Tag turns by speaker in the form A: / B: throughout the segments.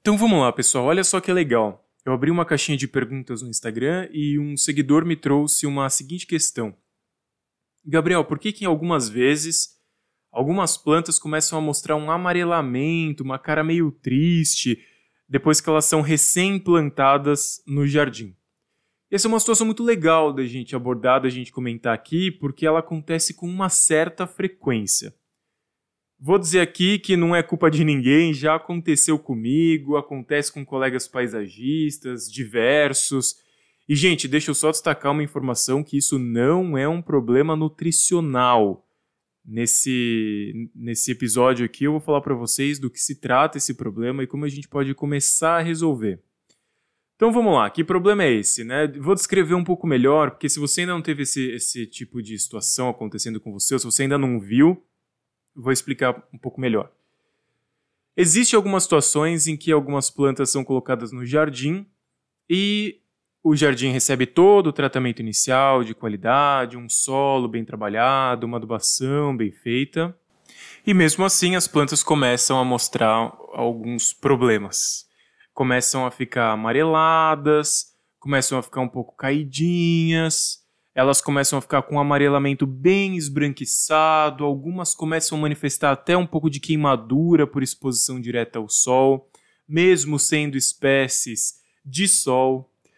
A: Então vamos lá, pessoal. Olha só que legal. Eu abri uma caixinha de perguntas no Instagram e um seguidor me trouxe uma seguinte questão. Gabriel, por que que algumas vezes algumas plantas começam a mostrar um amarelamento, uma cara meio triste, depois que elas são recém-plantadas no jardim? Essa é uma situação muito legal da gente abordar, da gente comentar aqui, porque ela acontece com uma certa frequência. Vou dizer aqui que não é culpa de ninguém, já aconteceu comigo, acontece com colegas paisagistas, diversos. E, gente, deixa eu só destacar uma informação que isso não é um problema nutricional. Nesse, nesse episódio aqui eu vou falar para vocês do que se trata esse problema e como a gente pode começar a resolver. Então vamos lá, que problema é esse? Né? Vou descrever um pouco melhor, porque se você ainda não teve esse, esse tipo de situação acontecendo com você, ou se você ainda não viu, vou explicar um pouco melhor. Existem algumas situações em que algumas plantas são colocadas no jardim e o jardim recebe todo o tratamento inicial de qualidade, um solo bem trabalhado, uma adubação bem feita. E mesmo assim as plantas começam a mostrar alguns problemas. Começam a ficar amareladas, começam a ficar um pouco caidinhas, elas começam a ficar com um amarelamento bem esbranquiçado, algumas começam a manifestar até um pouco de queimadura por exposição direta ao sol, mesmo sendo espécies de sol. O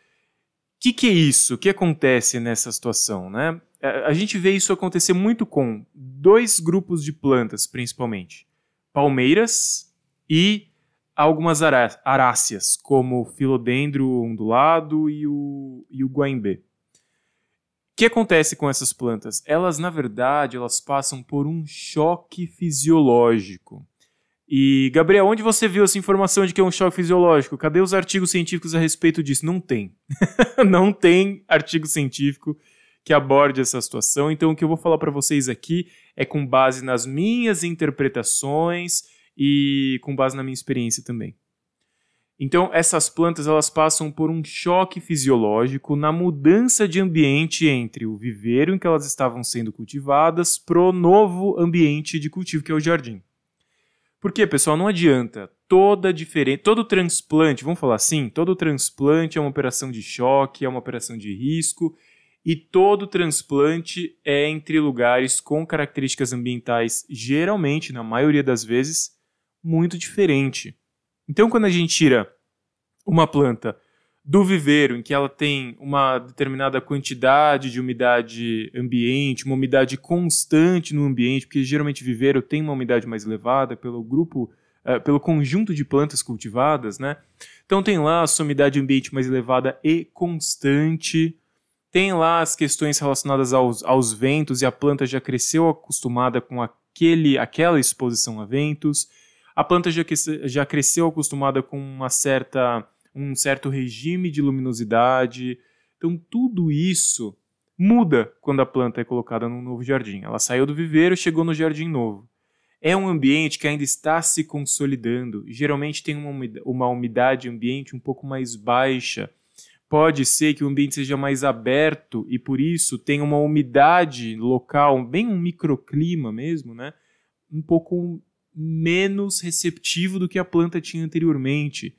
A: que, que é isso? O que acontece nessa situação? Né? A gente vê isso acontecer muito com dois grupos de plantas, principalmente: palmeiras e algumas aráceas, como o filodendro ondulado e o, e o guaimbê que acontece com essas plantas? Elas, na verdade, elas passam por um choque fisiológico. E, Gabriel, onde você viu essa informação de que é um choque fisiológico? Cadê os artigos científicos a respeito disso? Não tem. Não tem artigo científico que aborde essa situação. Então, o que eu vou falar para vocês aqui é com base nas minhas interpretações e com base na minha experiência também. Então, essas plantas elas passam por um choque fisiológico na mudança de ambiente entre o viveiro em que elas estavam sendo cultivadas pro novo ambiente de cultivo que é o jardim. Porque, pessoal, não adianta toda diferente, todo transplante, vamos falar assim, todo transplante é uma operação de choque, é uma operação de risco, e todo transplante é entre lugares com características ambientais, geralmente, na maioria das vezes, muito diferente. Então, quando a gente tira uma planta do viveiro, em que ela tem uma determinada quantidade de umidade ambiente, uma umidade constante no ambiente, porque geralmente viveiro tem uma umidade mais elevada pelo grupo, uh, pelo conjunto de plantas cultivadas, né? Então tem lá a sua umidade ambiente mais elevada e constante. Tem lá as questões relacionadas aos, aos ventos e a planta já cresceu acostumada com aquele, aquela exposição a ventos a planta já, já cresceu acostumada com uma certa, um certo regime de luminosidade. Então, tudo isso muda quando a planta é colocada num novo jardim. Ela saiu do viveiro e chegou no jardim novo. É um ambiente que ainda está se consolidando. Geralmente tem uma, uma umidade ambiente um pouco mais baixa. Pode ser que o ambiente seja mais aberto e por isso tenha uma umidade local, bem um microclima mesmo, né? Um pouco menos receptivo do que a planta tinha anteriormente.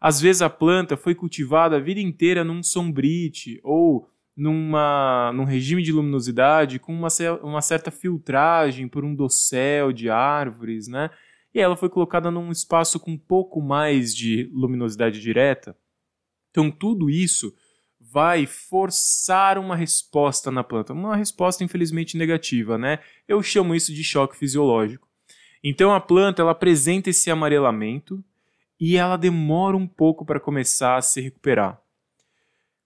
A: Às vezes a planta foi cultivada a vida inteira num sombrite ou numa, num regime de luminosidade com uma, uma certa filtragem por um dossel de árvores, né? E ela foi colocada num espaço com um pouco mais de luminosidade direta. Então tudo isso vai forçar uma resposta na planta, uma resposta infelizmente negativa, né? Eu chamo isso de choque fisiológico. Então a planta ela apresenta esse amarelamento e ela demora um pouco para começar a se recuperar.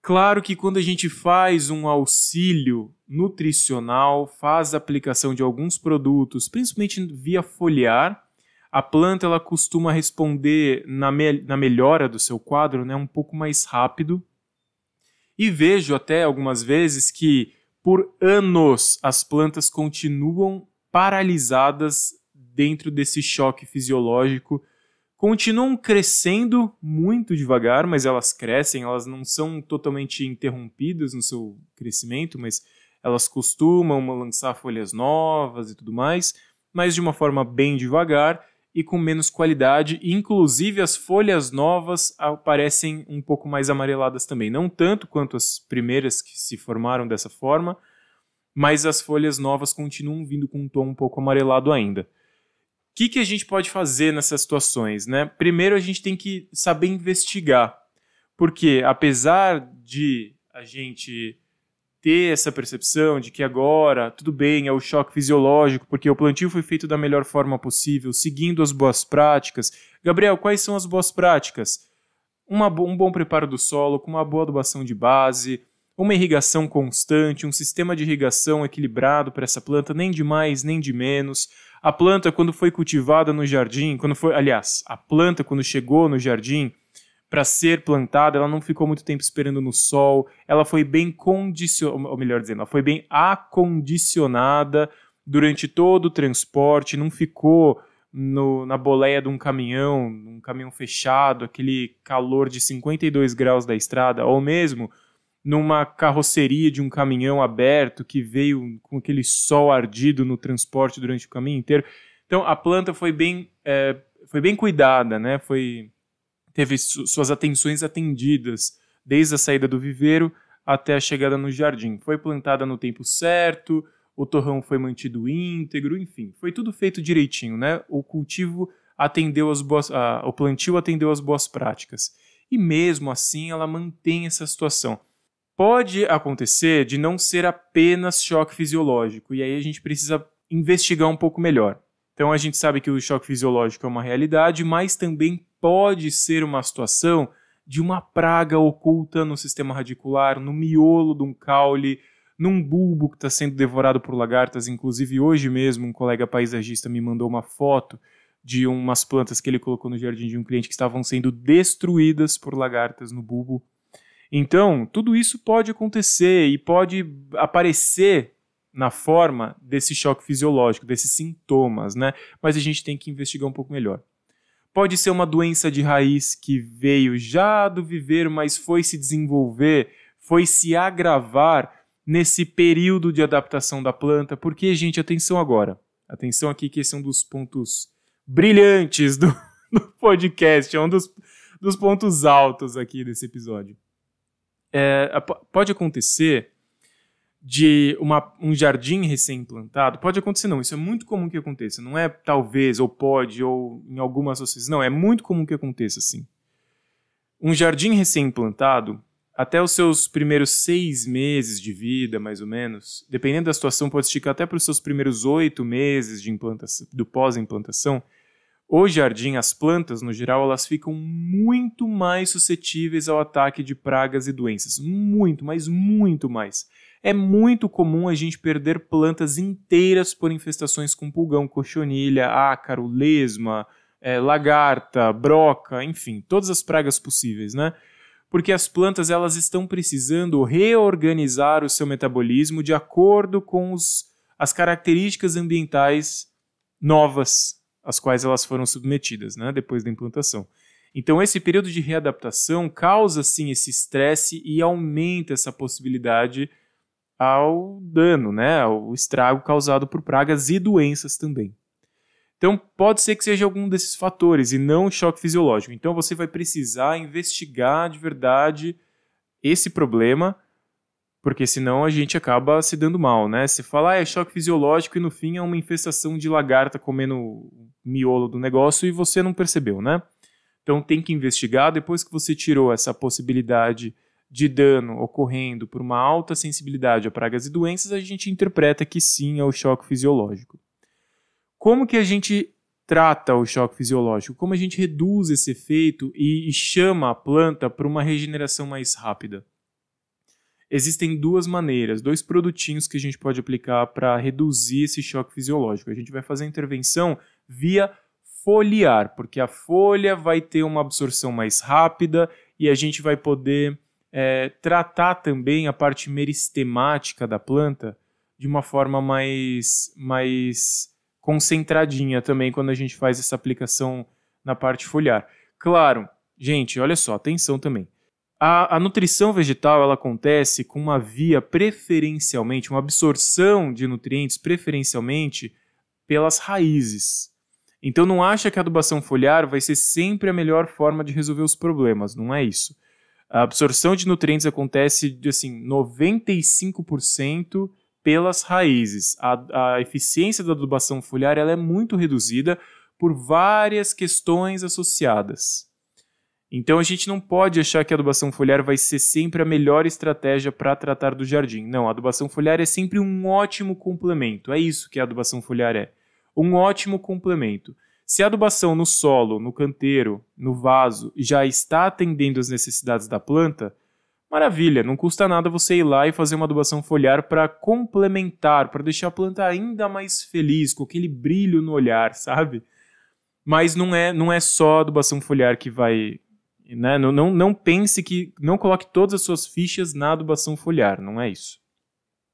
A: Claro que quando a gente faz um auxílio nutricional, faz a aplicação de alguns produtos, principalmente via foliar, a planta ela costuma responder na, me na melhora do seu quadro né, um pouco mais rápido. E vejo até algumas vezes que por anos as plantas continuam paralisadas dentro desse choque fisiológico continuam crescendo muito devagar, mas elas crescem, elas não são totalmente interrompidas no seu crescimento, mas elas costumam lançar folhas novas e tudo mais, mas de uma forma bem devagar, e com menos qualidade, inclusive as folhas novas aparecem um pouco mais amareladas também, não tanto quanto as primeiras que se formaram dessa forma, mas as folhas novas continuam vindo com um tom um pouco amarelado ainda. Que, que a gente pode fazer nessas situações? Né? Primeiro, a gente tem que saber investigar, porque apesar de a gente ter essa percepção de que agora, tudo bem, é o choque fisiológico, porque o plantio foi feito da melhor forma possível, seguindo as boas práticas. Gabriel, quais são as boas práticas? Uma, um bom preparo do solo, com uma boa adubação de base, uma irrigação constante, um sistema de irrigação equilibrado para essa planta, nem de mais nem de menos. A planta, quando foi cultivada no jardim, quando foi, aliás, a planta, quando chegou no jardim, para ser plantada, ela não ficou muito tempo esperando no sol, ela foi bem condicionada, ou melhor dizendo, ela foi bem acondicionada durante todo o transporte, não ficou no, na boleia de um caminhão, um caminhão fechado, aquele calor de 52 graus da estrada, ou mesmo numa carroceria de um caminhão aberto que veio com aquele sol ardido no transporte durante o caminho inteiro. Então a planta foi bem, é, foi bem cuidada, né? Foi teve suas atenções atendidas desde a saída do viveiro até a chegada no jardim. Foi plantada no tempo certo, o torrão foi mantido íntegro, enfim, foi tudo feito direitinho, né? O cultivo atendeu as boas, a, o plantio atendeu as boas práticas. E mesmo assim ela mantém essa situação. Pode acontecer de não ser apenas choque fisiológico, e aí a gente precisa investigar um pouco melhor. Então a gente sabe que o choque fisiológico é uma realidade, mas também pode ser uma situação de uma praga oculta no sistema radicular, no miolo de um caule, num bulbo que está sendo devorado por lagartas. Inclusive, hoje mesmo, um colega paisagista me mandou uma foto de umas plantas que ele colocou no jardim de um cliente que estavam sendo destruídas por lagartas no bulbo. Então, tudo isso pode acontecer e pode aparecer na forma desse choque fisiológico, desses sintomas, né? Mas a gente tem que investigar um pouco melhor. Pode ser uma doença de raiz que veio já do viveiro, mas foi se desenvolver, foi se agravar nesse período de adaptação da planta. Porque, gente, atenção agora. Atenção aqui que esse é um dos pontos brilhantes do, do podcast, é um dos, dos pontos altos aqui desse episódio. É, pode acontecer de uma, um jardim recém-implantado, pode acontecer não, isso é muito comum que aconteça, não é talvez, ou pode, ou em algumas associações, não, é muito comum que aconteça assim. Um jardim recém-implantado, até os seus primeiros seis meses de vida, mais ou menos, dependendo da situação, pode esticar até para os seus primeiros oito meses de implantação, do pós-implantação, o jardim, as plantas no geral, elas ficam muito mais suscetíveis ao ataque de pragas e doenças. Muito, mas muito mais é muito comum a gente perder plantas inteiras por infestações com pulgão, cochonilha, ácaro, lesma, é, lagarta, broca, enfim, todas as pragas possíveis, né? Porque as plantas elas estão precisando reorganizar o seu metabolismo de acordo com os, as características ambientais novas às quais elas foram submetidas, né, depois da implantação. Então esse período de readaptação causa sim esse estresse e aumenta essa possibilidade ao dano, né, ao estrago causado por pragas e doenças também. Então, pode ser que seja algum desses fatores e não choque fisiológico. Então, você vai precisar investigar de verdade esse problema, porque senão a gente acaba se dando mal, né? Você fala, ah, é choque fisiológico e no fim é uma infestação de lagarta comendo o miolo do negócio e você não percebeu, né? Então, tem que investigar depois que você tirou essa possibilidade de dano ocorrendo por uma alta sensibilidade a pragas e doenças, a gente interpreta que sim é o choque fisiológico. Como que a gente trata o choque fisiológico? Como a gente reduz esse efeito e, chama a planta para uma regeneração mais rápida? Existem duas maneiras, dois produtinhos que a gente pode aplicar para reduzir esse choque fisiológico. A gente vai fazer a intervenção via foliar, porque a folha vai ter uma absorção mais rápida e a gente vai poder é, tratar também a parte meristemática da planta de uma forma mais, mais concentradinha também quando a gente faz essa aplicação na parte foliar. Claro, gente, olha só, atenção também. A, a, nutrição vegetal ela acontece com uma via preferencialmente, uma absorção de nutrientes preferencialmente pelas raízes. Então não acha que a adubação foliar vai ser sempre a melhor forma de resolver os problemas, não é isso. A absorção de nutrientes acontece de assim 95% pelas raízes. A, a eficiência da adubação foliar ela é muito reduzida por várias questões associadas. Então a gente não pode achar que a adubação foliar vai ser sempre a melhor estratégia para tratar do jardim. Não, a adubação foliar é sempre um ótimo complemento. É isso que a adubação foliar é. Um ótimo complemento. Se a adubação no solo, no canteiro, no vaso já está atendendo às necessidades da planta, maravilha, não custa nada você ir lá e fazer uma adubação foliar para complementar, para deixar a planta ainda mais feliz, com aquele brilho no olhar, sabe? Mas não é, não é só a adubação foliar que vai né? Não, não, não pense que. Não coloque todas as suas fichas na adubação foliar, não é isso.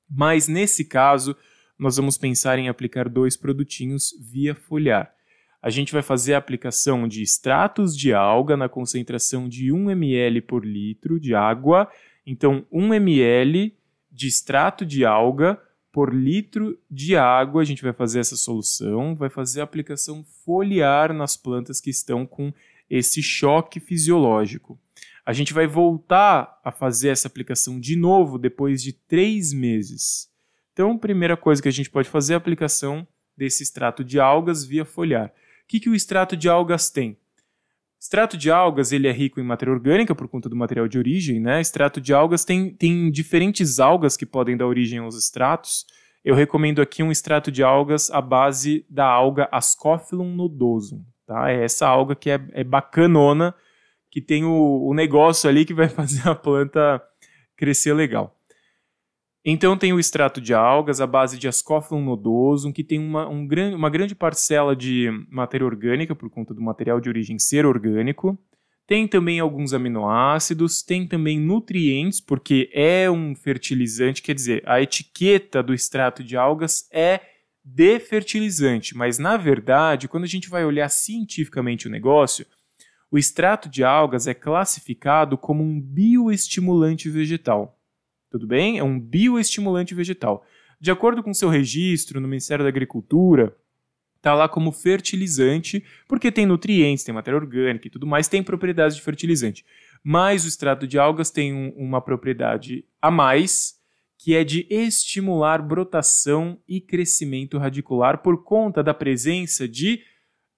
A: Mas nesse caso, nós vamos pensar em aplicar dois produtinhos via foliar. A gente vai fazer a aplicação de extratos de alga na concentração de 1 ml por litro de água. Então, 1 ml de extrato de alga por litro de água, a gente vai fazer essa solução, vai fazer a aplicação foliar nas plantas que estão com esse choque fisiológico. A gente vai voltar a fazer essa aplicação de novo depois de três meses. Então, primeira coisa que a gente pode fazer é a aplicação desse extrato de algas via foliar. O que, que o extrato de algas tem? Extrato de algas ele é rico em matéria orgânica por conta do material de origem, né? Extrato de algas tem, tem diferentes algas que podem dar origem aos extratos. Eu recomendo aqui um extrato de algas à base da alga Ascophyllum nodosum. Tá? É essa alga que é, é bacanona, que tem o, o negócio ali que vai fazer a planta crescer legal. Então tem o extrato de algas, a base de Ascophyllum nodosum, que tem uma, um gran, uma grande parcela de matéria orgânica, por conta do material de origem ser orgânico. Tem também alguns aminoácidos, tem também nutrientes, porque é um fertilizante, quer dizer, a etiqueta do extrato de algas é de fertilizante, mas na verdade, quando a gente vai olhar cientificamente o negócio, o extrato de algas é classificado como um bioestimulante vegetal. Tudo bem? É um bioestimulante vegetal. De acordo com seu registro no Ministério da Agricultura, está lá como fertilizante, porque tem nutrientes, tem matéria orgânica e tudo mais, tem propriedades de fertilizante. Mas o extrato de algas tem um, uma propriedade a mais, que é de estimular brotação e crescimento radicular por conta da presença de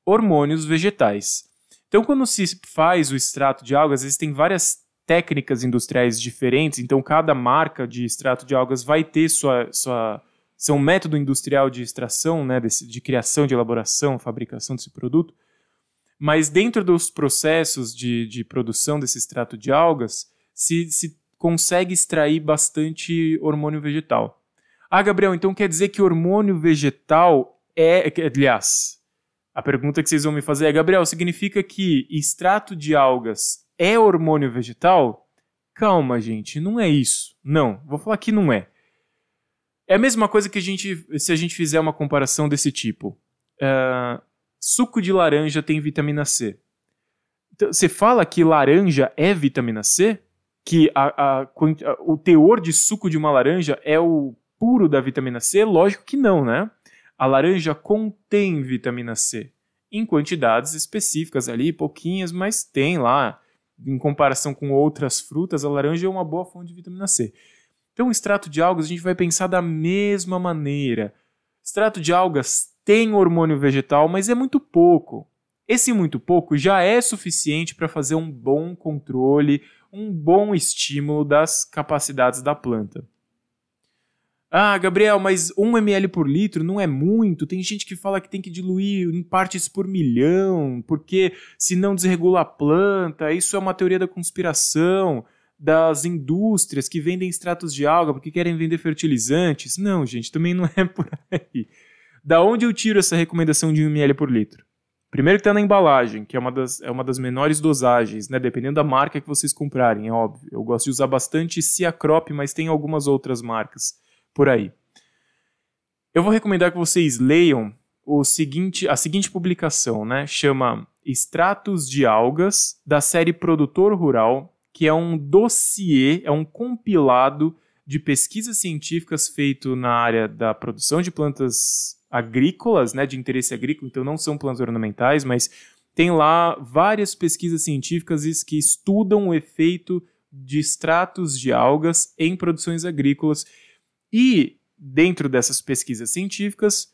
A: hormônios vegetais. Então, quando se faz o extrato de algas, existem várias técnicas industriais diferentes, então cada marca de extrato de algas vai ter sua, sua seu método industrial de extração, né, de, de criação, de elaboração, fabricação desse produto. Mas dentro dos processos de, de produção desse extrato de algas, se, se consegue extrair bastante hormônio vegetal. Ah, Gabriel, então quer dizer que hormônio vegetal é. Aliás, a pergunta que vocês vão me fazer é: Gabriel, significa que extrato de algas é hormônio vegetal? Calma, gente, não é isso. Não, vou falar que não é. É a mesma coisa que a gente, se a gente fizer uma comparação desse tipo. Uh, suco de laranja tem vitamina C. Então, você fala que laranja é vitamina C? Que a, a, o teor de suco de uma laranja é o puro da vitamina C? Lógico que não, né? A laranja contém vitamina C em quantidades específicas ali, pouquinhas, mas tem lá. Em comparação com outras frutas, a laranja é uma boa fonte de vitamina C. Então, o extrato de algas a gente vai pensar da mesma maneira. Extrato de algas tem hormônio vegetal, mas é muito pouco. Esse muito pouco já é suficiente para fazer um bom controle, um bom estímulo das capacidades da planta. Ah, Gabriel, mas 1 ml por litro não é muito. Tem gente que fala que tem que diluir em partes por milhão, porque se não desregula a planta. Isso é uma teoria da conspiração das indústrias que vendem extratos de alga porque querem vender fertilizantes. Não, gente, também não é por aí. Da onde eu tiro essa recomendação de 1 ml por litro? Primeiro que está na embalagem, que é uma, das, é uma das menores dosagens, né? Dependendo da marca que vocês comprarem, é óbvio. Eu gosto de usar bastante Ciacrop, mas tem algumas outras marcas por aí. Eu vou recomendar que vocês leiam o seguinte, a seguinte publicação, né? Chama Extratos de Algas, da série Produtor Rural, que é um dossiê, é um compilado de pesquisas científicas feito na área da produção de plantas agrícolas, né, de interesse agrícola, então não são plantas ornamentais, mas tem lá várias pesquisas científicas que estudam o efeito de extratos de algas em produções agrícolas e dentro dessas pesquisas científicas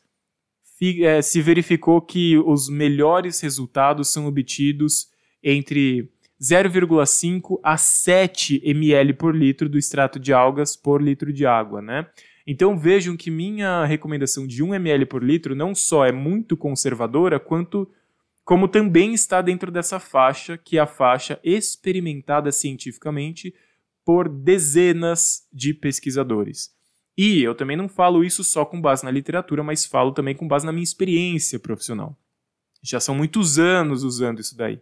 A: é, se verificou que os melhores resultados são obtidos entre 0,5 a 7 ml por litro do extrato de algas por litro de água, né? Então vejam que minha recomendação de 1 ml por litro não só é muito conservadora, quanto como também está dentro dessa faixa, que é a faixa experimentada cientificamente por dezenas de pesquisadores. E eu também não falo isso só com base na literatura, mas falo também com base na minha experiência profissional. Já são muitos anos usando isso daí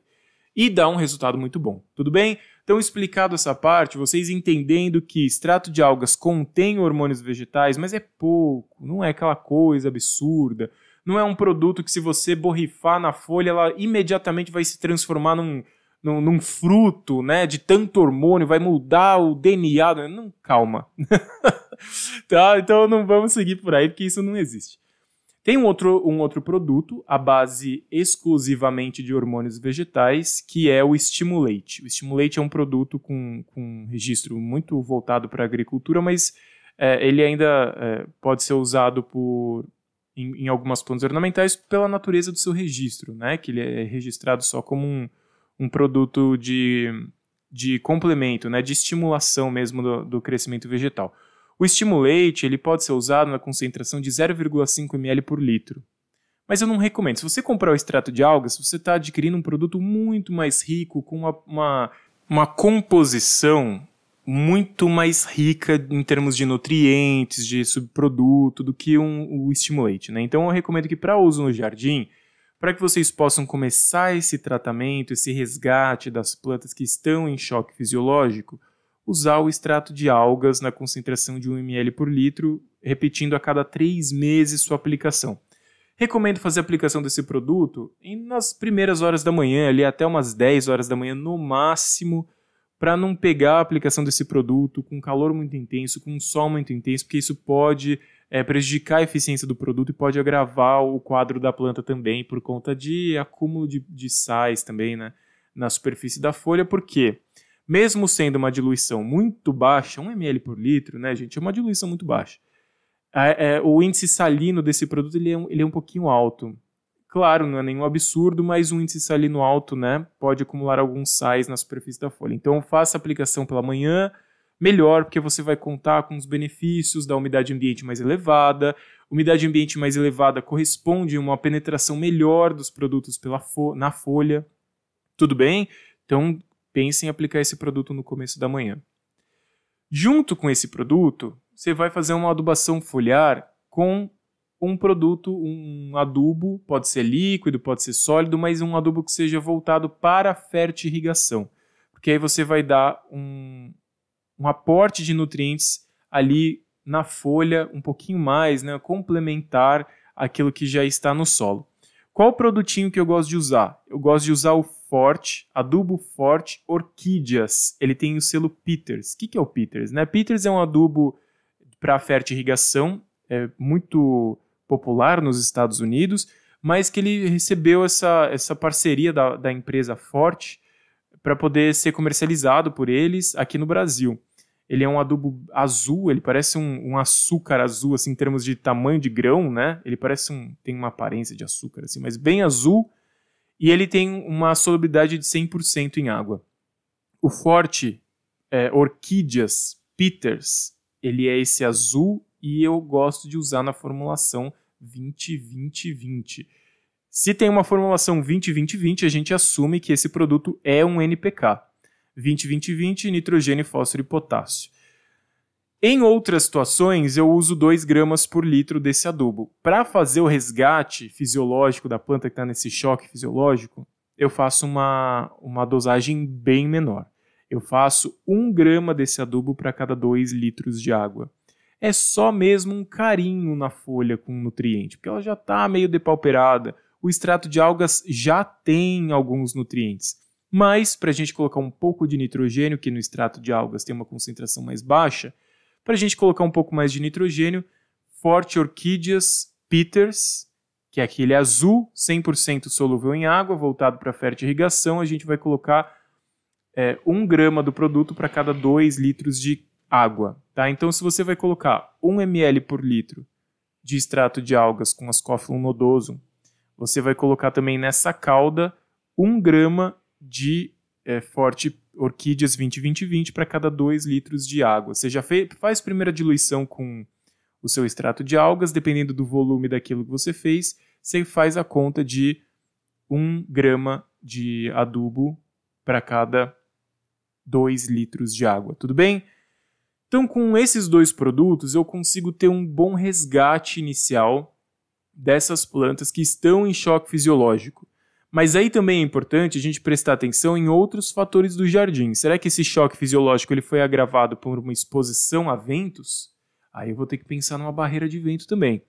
A: e dá um resultado muito bom. Tudo bem? Então, explicado essa parte, vocês entendendo que extrato de algas contém hormônios vegetais, mas é pouco, não é aquela coisa absurda, não é um produto que se você borrifar na folha, ela imediatamente vai se transformar num, num, num fruto, né, de tanto hormônio, vai mudar o DNA, não, calma. tá? Então não vamos seguir por aí, porque isso não existe. Tem um outro, um outro produto, à base exclusivamente de hormônios vegetais, que é o Stimulate. O Stimulate é um produto com, com registro muito voltado para a agricultura, mas é, ele ainda é, pode ser usado por, em, em, algumas plantas ornamentais pela natureza do seu registro, né? que ele é registrado só como um, um produto de, de complemento, né? de estimulação mesmo do, do crescimento vegetal. O estimulate ele pode ser usado na concentração de 0,5 ml por litro. Mas eu não recomendo. Se você comprar o extrato de algas, você está adquirindo um produto muito mais rico, com uma, uma, uma composição muito mais rica em termos de nutrientes, de subproduto, do que um, o estimulate. Né? Então eu recomendo que para uso no jardim, para que vocês possam começar esse tratamento, esse resgate das plantas que estão em choque fisiológico, usar o extrato de algas na concentração de 1 ml por litro, repetindo a cada 3 meses sua aplicação. Recomendo fazer a aplicação desse produto nas primeiras horas da manhã, ali até umas 10 horas da manhã no máximo, para não pegar a aplicação desse produto com calor muito intenso, com sol muito intenso, porque isso pode é, prejudicar a eficiência do produto e pode agravar o quadro da planta também, por conta de acúmulo de, de sais também né, na superfície da folha, por quê? Mesmo sendo uma diluição muito baixa, 1 ml por litro, né, gente, é uma diluição muito baixa. É, é, o índice salino desse produto ele é, um, ele é um pouquinho alto. Claro, não é nenhum absurdo, mas um índice salino alto né, pode acumular alguns sais na superfície da folha. Então, faça a aplicação pela manhã, melhor, porque você vai contar com os benefícios da umidade ambiente mais elevada. Umidade ambiente mais elevada corresponde a uma penetração melhor dos produtos pela fo na folha. Tudo bem? Então, pense em aplicar esse produto no começo da manhã. Junto com esse produto, você vai fazer uma adubação foliar com um produto, um adubo, pode ser líquido, pode ser sólido, mas um adubo que seja voltado para a fertirrigação. Porque aí você vai dar um, um aporte de nutrientes ali na folha, um pouquinho mais, né, complementar aquilo que já está no solo. Qual produtinho que eu gosto de usar? Eu gosto de usar o Forte, adubo Forte Orquídeas. Ele tem o selo Peters. O que, que é o Peters? Né? Peters é um adubo para fertirrigação, é muito popular nos Estados Unidos, mas que ele recebeu essa, essa parceria da, da empresa Forte para poder ser comercializado por eles aqui no Brasil. Ele é um adubo azul, ele parece um, um, açúcar azul, assim, em termos de tamanho de grão, né? Ele parece um. tem uma aparência de açúcar, assim, mas bem azul e ele tem uma solubilidade de 100% em água. O forte é, Orquídeas Peters, ele é esse azul e eu gosto de usar na formulação 20-20-20. Se tem uma formulação 20-20-20, a gente assume que esse produto é um NPK. 20-20-20, nitrogênio, fósforo e potássio. Em outras situações, eu uso 2 gramas por litro desse adubo. Para fazer o resgate fisiológico da planta que está nesse choque fisiológico, eu faço uma, uma dosagem bem menor. Eu faço 1 grama desse adubo para cada 2 litros de água. É só mesmo um carinho na folha com nutriente, porque ela já está meio depauperada. O extrato de algas já tem alguns nutrientes. Mas, para a gente colocar um pouco de nitrogênio, que no extrato de algas tem uma concentração mais baixa, para a gente colocar um pouco mais de nitrogênio, Forte Orquídeas Peters, que é aquele azul, 100% solúvel em água, voltado para fértil irrigação. A gente vai colocar é, 1 grama do produto para cada 2 litros de água. Tá? Então, se você vai colocar 1 ml por litro de extrato de algas com Ascophyllum nodosum, você vai colocar também nessa calda 1 grama de é, forte orquídeas 20-20-20 para cada 2 litros de água. Você já fez, faz primeira diluição com o seu extrato de algas, dependendo do volume daquilo que você fez, você faz a conta de 1 grama de adubo para cada 2 litros de água, tudo bem? Então, com esses dois produtos, eu consigo ter um bom resgate inicial dessas plantas que estão em choque fisiológico. Mas aí também é importante a gente prestar atenção em outros fatores do jardim. Será que esse choque fisiológico ele foi agravado por uma exposição a ventos? Aí eu vou ter que pensar numa barreira de vento também.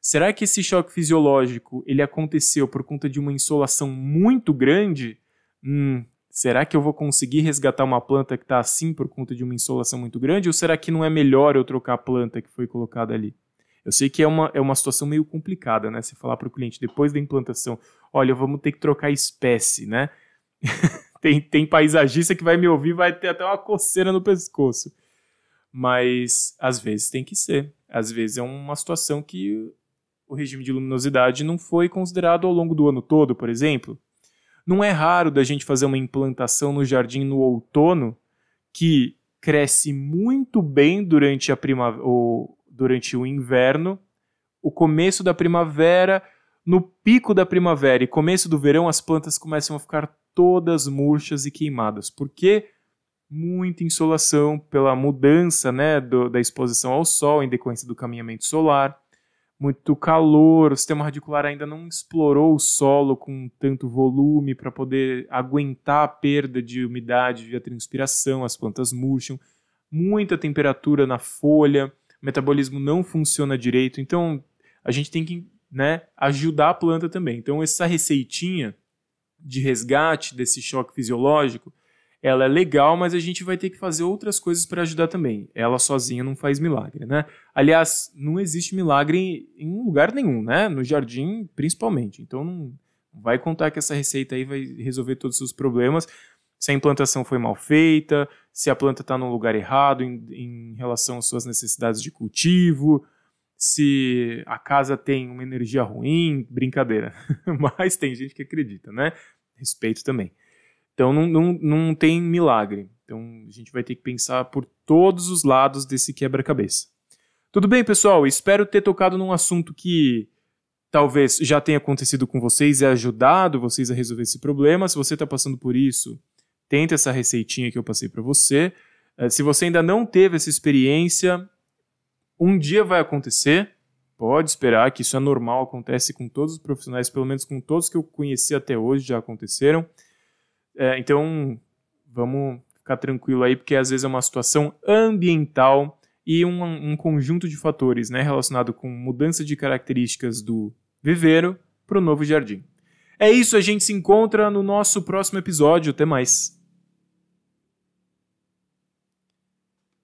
A: Será que esse choque fisiológico ele aconteceu por conta de uma insolação muito grande? Hum, Será que eu vou conseguir resgatar uma planta que está assim por conta de uma insolação muito grande? Ou será que não é melhor eu trocar a planta que foi colocada ali? Eu sei que é uma, é uma situação meio complicada, né? Você falar para o cliente depois da implantação, olha, vamos ter que trocar espécie, né? tem, tem paisagista que vai me ouvir vai ter até uma coceira no pescoço. Mas às vezes tem que ser. Às vezes é uma situação que o regime de luminosidade não foi considerado ao longo do ano todo, por exemplo. Não é raro da gente fazer uma implantação no jardim no outono que cresce muito bem durante a primavera ou durante o inverno, o começo da primavera, no pico da primavera e começo do verão as plantas começam a ficar todas murchas e queimadas. Porque muita insolação pela mudança né, do, da exposição ao sol em decorrência do caminhamento solar. Muito calor, o sistema radicular ainda não explorou o solo com tanto volume para poder aguentar a perda de umidade via transpiração, as plantas murcham, muita temperatura na folha, o metabolismo não funciona direito, então a gente tem que né, ajudar a planta também. Então essa receitinha de resgate desse choque fisiológico ela é legal, mas a gente vai ter que fazer outras coisas para ajudar também. Ela sozinha não faz milagre, né? Aliás, não existe milagre em lugar nenhum, né? No jardim, principalmente. Então, não vai contar que essa receita aí vai resolver todos os seus problemas. Se a implantação foi mal feita, se a planta está no lugar errado em, em relação às suas necessidades de cultivo, se a casa tem uma energia ruim, brincadeira. Mas tem gente que acredita, né? Respeito também. Então não, não, não tem milagre. Então a gente vai ter que pensar por todos os lados desse quebra-cabeça. Tudo bem, pessoal? Espero ter tocado num assunto que talvez já tenha acontecido com vocês e ajudado vocês a resolver esse problema. Se você está passando por isso, tenta essa receitinha que eu passei para você. Eh, se você ainda não teve essa experiência, um dia vai acontecer. Pode esperar que isso é normal, acontece com todos os profissionais, pelo menos com todos que eu conheci até hoje já aconteceram. É, então, vamos ficar tranquilo aí, porque às vezes é uma situação ambiental e um, um conjunto de fatores né, relacionado com mudança de características do viveiro para o novo jardim. É isso, a gente se encontra no nosso próximo episódio. Até mais.